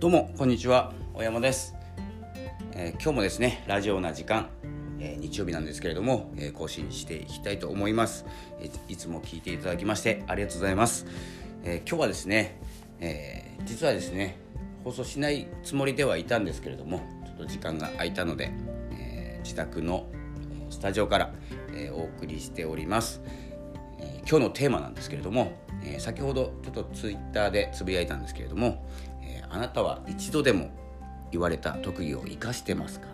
どうもこんにちは。大山です、えー、今日もですねラジオな時間、えー、日曜日なんですけれども、えー、更新していきたいと思います、えいつも聞いていただきましてありがとうございます、え今日はですね、え実はですね放送しないつもりではいたんですけれどもちょっと時間が空いたので、え自宅のスタジオから、えお送りしております、え今日のテーマなんですけれども、え先ほどちょっとツイッターでつぶやいたんですけれどもえ、あなたは一度でも言われた特技を生かしてますか？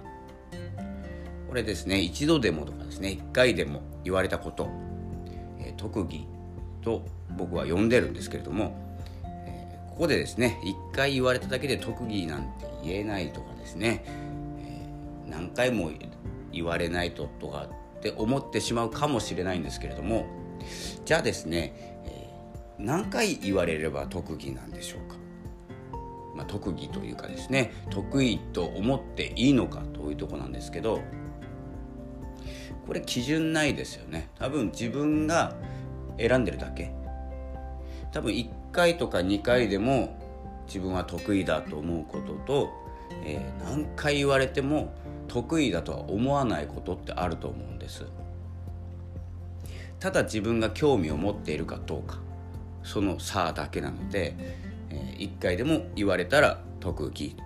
これですね一度でもとかですね一回でも言われたこと、えー、特技と僕は呼んでるんですけれども、え、ここでですね一回言われただけで特技なんて言えないとかですね、え、何回も言われないととかって思ってしまうかもしれないんですけれどもじゃあですね、え何回言われれば特技なんでしょうか？まあ、特技というかですね得意と思っていいのかというとこなんですけどこれ基準ないですよね。多分自分が選んでるだけ。多分1回とか2回でも自分は得意だと思うことと、えー、何回言われても得意だとは思わないことってあると思うんです。ただ自分が興味を持っているかどうか。その差だけなのでえー、1回でも言われたら特技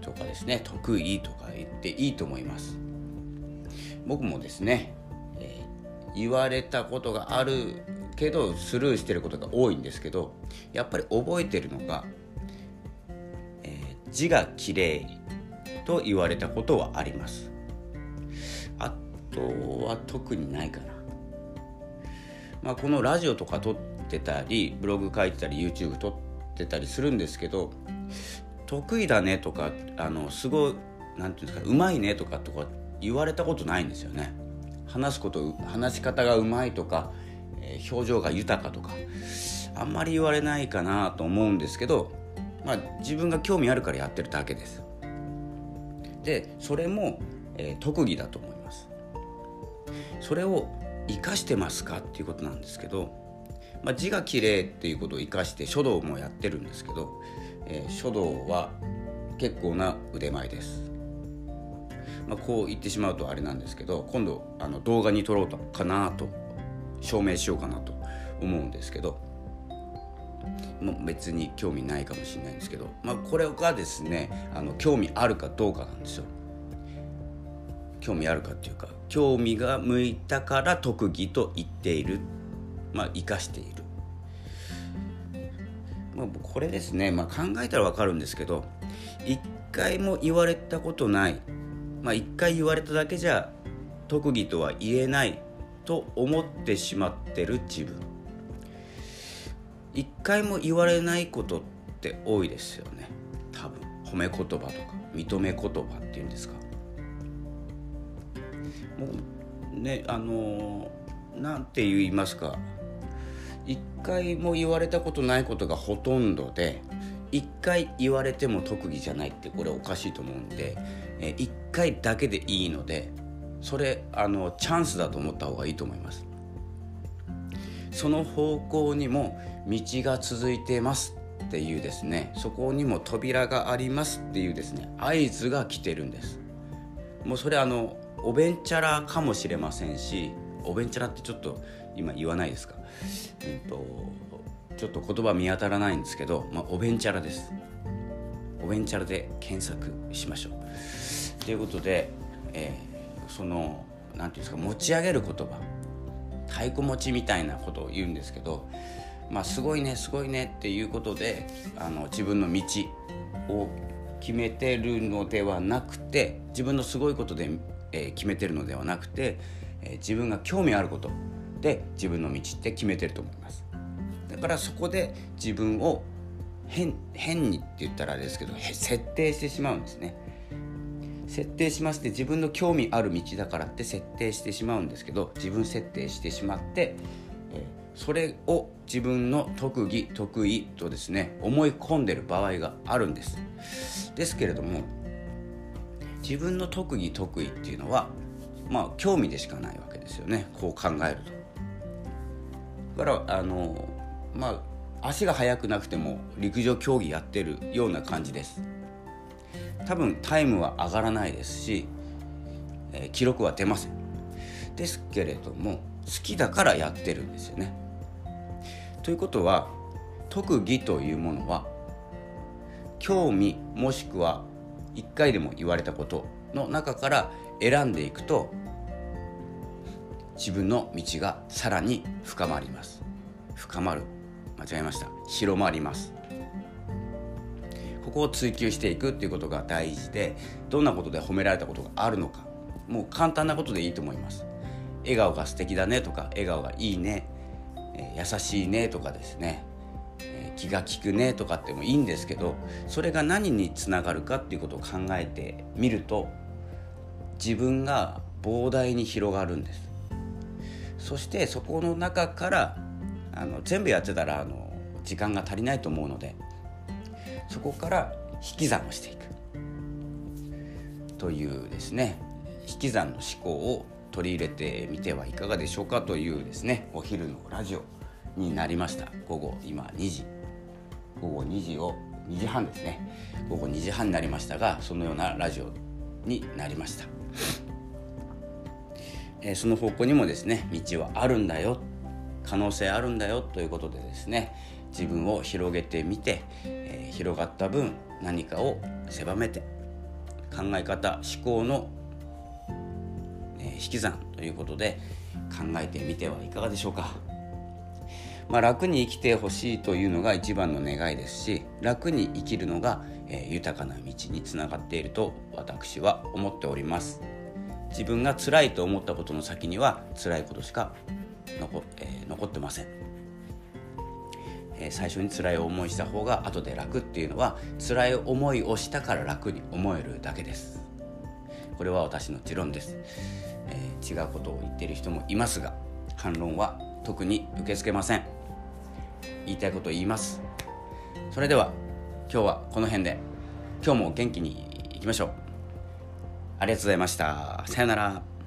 とかですね得意とか言っていいと思います。僕もですね、えー、言われたことがあるけどスルーしてることが多いんですけどやっぱり覚えてるのが、えー、字が綺麗と言われたことはあります。あとは特にないかな。まあ、このラジオとか撮ってたりブログ書いてたり YouTube 撮ってたりするんですけど得意だねとかあのすごい何て言うんですかうまいねとかとか言われたことないんですよね。話すこと話し方がうまいとか、えー、表情が豊かとかあんまり言われないかなと思うんですけど、まあ、自分が興味あるからやってるだけです。でそれも、えー、特技だと思います。それを生かしてますかっていうことなんですけどまあ、字が綺麗っていうことを生かして書道もやってるんですけど、えー、書道は結構な腕前です。まあ、こう言ってしまうとあれなんですけど今度あの動画に撮ろうとかなと証明しようかなと思うんですけどもう別に興味ないかもしれないんですけど、まあ、これがですねあの興味あるかどうかなんですよ。興味あるかっていうか興味が向いたから特技と言っているまあ、生かしている、まあ、これですね、まあ、考えたら分かるんですけど一回も言われたことない、まあ、一回言われただけじゃ特技とは言えないと思ってしまってる自分。一回も言われないことって多いですよね。多分。褒め言葉とか認め言葉っていうんですか。もうねあのなんて言いますか。一回も言われたことないことがほとんどで一回言われても特技じゃないってこれおかしいと思うんで一回だけでいいのでそれあのチャンスだと思った方がいいと思います。その方向にも道が続いてますっていうですねそこにも扉がありますっていうですね合図が来てるんです。もうそれあのおべんちゃらかもしれませんしおべんちゃらってちょっと今言わないですか？うんとちょっと言葉見当たらないんですけど、まあ、おべんちゃらです。おべんちゃらで検索しましょう。ということで、えー、その何て言うんですか持ち上げる言葉。太鼓持ちみたいなことを言うんですけどまあすごいねすごいねっていうことであの自分の道を決めてるのではなくて自分のすごいことで、えー、決めてるのではなくて、えー、自分が興味あること。で自分の道って決めてると思います。だからそこで自分を変変にって言ったらあれですけど設定してしまうんですね。設定しまして自分の興味ある道だからって設定してしまうんですけど自分設定してしまって、それを自分の特技得意とですね思い込んでる場合があるんです。ですけれども自分の特技得意っていうのはまあ興味でしかないわけですよね。こう考えると。からあのまあ足が速くなくても陸上競技やってるような感じです。多分タイムは上がらないですし、えー、記録は出ません。ですけれども好きだからやってるんですよね。ということは特技というものは興味もしくは一回でも言われたことの中から選んでいくと自分の道がさらに深まります。深まる。間違えました。広まります。ここを追求していくっていうことが大事でどんなことで褒められたことがあるのか。もう簡単なことでいいと思います。笑顔が素敵だねとか笑顔がいいね、えー、優しいねとかですね、えー、気が利くねとかってもいいんですけどそれが何につながるかっていうことを考えてみると自分が膨大に広がるんです。そしてそこの中からあの全部やってたらあの時間が足りないと思うのでそこから引き算をしていく。というですね。引き算の思考を取り入れてみてはいかがでしょうかというですねお昼のラジオになりました。午後今2時。午後2時を2時半ですね。午後2時半になりましたがそのようなラジオになりました、え、その方向にもですね道はあるんだよ可能性あるんだよということでですね自分を広げてみて、えー、広がった分何かを狭めて考え方思考の、えー、引き算ということで考えてみてはいかがでしょうか。まあ、楽に生きてほしいというのが一番の願いですし楽に生きるのが、えー、豊かな道につながっていると私は思っております自分が辛いと思ったことの先には辛いことしか残,、えー、残ってません、えー、最初に辛い思いした方が後で楽っていうのは辛い思いをしたから楽に思えるだけです。これは私の持論です、えー、違うことを言ってる人もいますが反論は特に受け付けません。言いたいことを言います。それでは今日はこの辺で。今日も元気にいきましょう。ありがとうございました。さよなら。